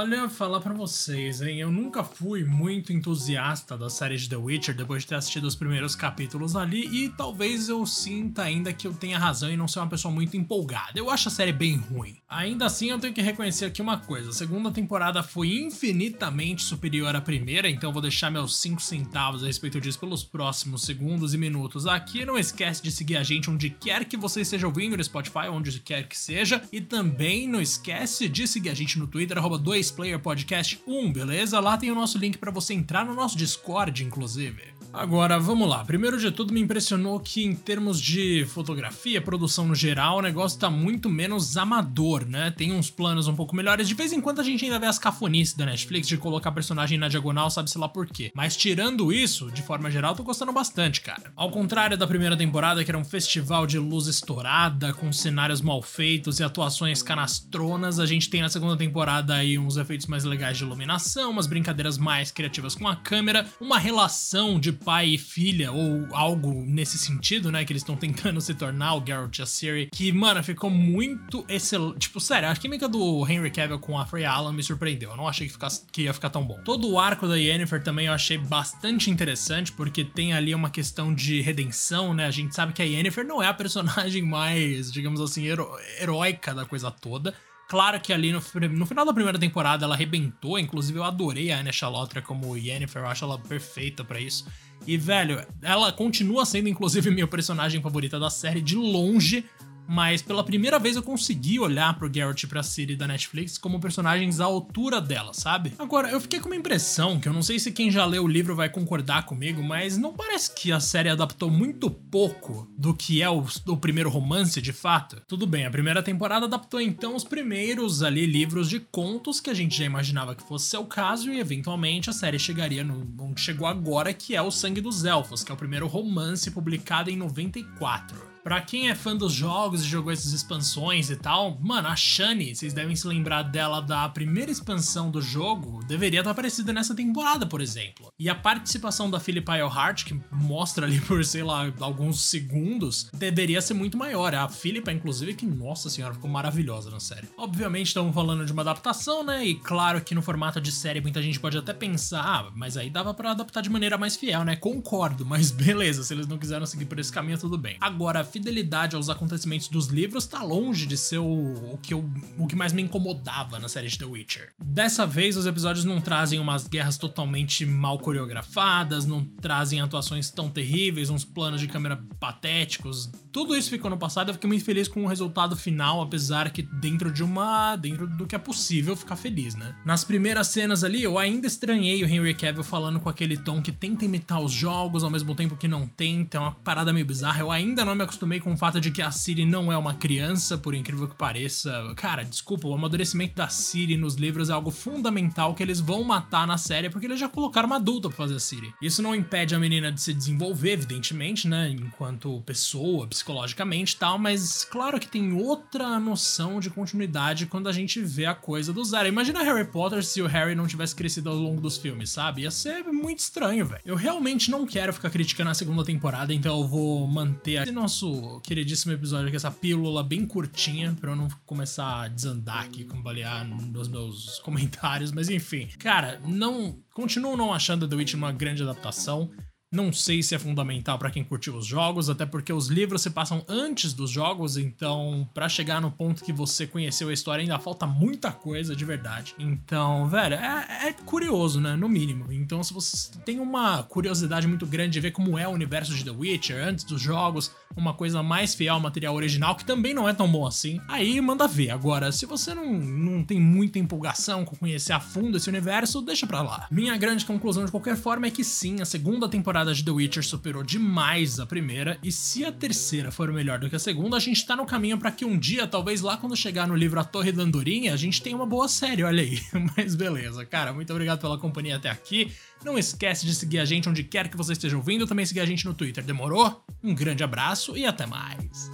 Olha, falar para vocês, hein? Eu nunca fui muito entusiasta da série de The Witcher depois de ter assistido os primeiros capítulos ali e talvez eu sinta ainda que eu tenha razão em não ser uma pessoa muito empolgada. Eu acho a série bem ruim. Ainda assim, eu tenho que reconhecer aqui uma coisa: a segunda temporada foi infinitamente superior à primeira, então vou deixar meus 5 centavos a respeito disso pelos próximos segundos e minutos aqui. Não esquece de seguir a gente onde quer que você esteja ouvindo no Spotify, onde quer que seja, e também não esquece de seguir a gente no Twitter, arroba 2playerpodcast1, beleza? Lá tem o nosso link para você entrar no nosso Discord, inclusive. Agora, vamos lá. Primeiro de tudo, me impressionou que, em termos de fotografia, produção no geral, o negócio tá muito menos amador, né? Tem uns planos um pouco melhores. De vez em quando a gente ainda vê as cafonices da Netflix de colocar personagem na diagonal, sabe-se lá por quê. Mas tirando isso, de forma geral, tô gostando bastante, cara. Ao contrário da primeira temporada, que era um festival de luz estourada, com cenários mal feitos e atuações canastronas, a gente tem na segunda temporada aí uns efeitos mais legais de iluminação, umas brincadeiras mais criativas com a câmera, uma relação de pai e filha, ou algo nesse sentido, né? Que eles estão tentando se tornar o Geralt e a Ciri. Que, mano, ficou muito excelente. Tipo, sério, a química do Henry Cavill com a Freya Allan me surpreendeu. Eu não achei que, ficasse, que ia ficar tão bom. Todo o arco da Yennefer também eu achei bastante interessante, porque tem ali uma questão de redenção, né? A gente sabe que a Yennefer não é a personagem mais, digamos assim, hero heróica da coisa toda. Claro que ali no, no, final da primeira temporada ela arrebentou, inclusive eu adorei a Anna Chalotra como Yennefer, eu acho ela perfeita para isso. E, velho, ela continua sendo, inclusive, minha personagem favorita da série de longe mas pela primeira vez eu consegui olhar pro Garrett e pra Ciri da Netflix como personagens à altura dela, sabe? Agora, eu fiquei com uma impressão que eu não sei se quem já leu o livro vai concordar comigo, mas não parece que a série adaptou muito pouco do que é o, o primeiro romance de fato. Tudo bem, a primeira temporada adaptou então os primeiros ali livros de contos que a gente já imaginava que fosse o caso e eventualmente a série chegaria no onde chegou agora, que é o Sangue dos Elfos, que é o primeiro romance publicado em 94. Pra quem é fã dos jogos e jogou essas expansões e tal, mano, a Shani, vocês devem se lembrar dela da primeira expansão do jogo, deveria estar aparecida nessa temporada, por exemplo. E a participação da Philippa Earhart, que mostra ali por, sei lá, alguns segundos, deveria ser muito maior. A Philippa, inclusive, que, nossa senhora, ficou maravilhosa na série. Obviamente, estamos falando de uma adaptação, né? E claro que no formato de série muita gente pode até pensar, ah, mas aí dava para adaptar de maneira mais fiel, né? Concordo, mas beleza, se eles não quiseram seguir por esse caminho, tudo bem. Agora, fidelidade aos acontecimentos dos livros tá longe de ser o, o, que, eu, o que mais me incomodava na série de The Witcher. Dessa vez, os episódios não trazem umas guerras totalmente mal coreografadas, não trazem atuações tão terríveis, uns planos de câmera patéticos. Tudo isso ficou no passado, eu fiquei muito feliz com o resultado final, apesar que dentro de uma. dentro do que é possível ficar feliz, né? Nas primeiras cenas ali, eu ainda estranhei o Henry Cavill falando com aquele tom que tenta imitar os jogos ao mesmo tempo que não tenta, é uma parada meio bizarra. Eu ainda não me acostumei acostumei com o fato de que a Siri não é uma criança, por incrível que pareça. Cara, desculpa, o amadurecimento da Siri nos livros é algo fundamental que eles vão matar na série porque eles já colocaram uma adulta pra fazer a Siri. Isso não impede a menina de se desenvolver, evidentemente, né? Enquanto pessoa, psicologicamente e tal, mas claro que tem outra noção de continuidade quando a gente vê a coisa do zero. Imagina Harry Potter se o Harry não tivesse crescido ao longo dos filmes, sabe? Ia ser muito estranho, velho. Eu realmente não quero ficar criticando a segunda temporada, então eu vou manter esse nosso queridíssimo episódio aqui, essa pílula bem curtinha, pra eu não começar a desandar aqui, balear nos meus comentários, mas enfim. Cara, não. Continuo não achando The Witch uma grande adaptação. Não sei se é fundamental para quem curtiu os jogos, até porque os livros se passam antes dos jogos, então para chegar no ponto que você conheceu a história ainda falta muita coisa de verdade. Então, velho, é, é curioso, né? No mínimo. Então, se você tem uma curiosidade muito grande de ver como é o universo de The Witcher antes dos jogos, uma coisa mais fiel ao material original, que também não é tão bom assim, aí manda ver. Agora, se você não, não tem muita empolgação com conhecer a fundo esse universo, deixa pra lá. Minha grande conclusão de qualquer forma é que sim, a segunda temporada de The Witcher superou demais a primeira, e se a terceira for melhor do que a segunda, a gente tá no caminho para que um dia, talvez lá quando chegar no livro A Torre da Andorinha, a gente tenha uma boa série, olha aí. Mas beleza, cara, muito obrigado pela companhia até aqui. Não esquece de seguir a gente onde quer que você esteja ouvindo, também seguir a gente no Twitter, demorou? Um grande abraço e até mais.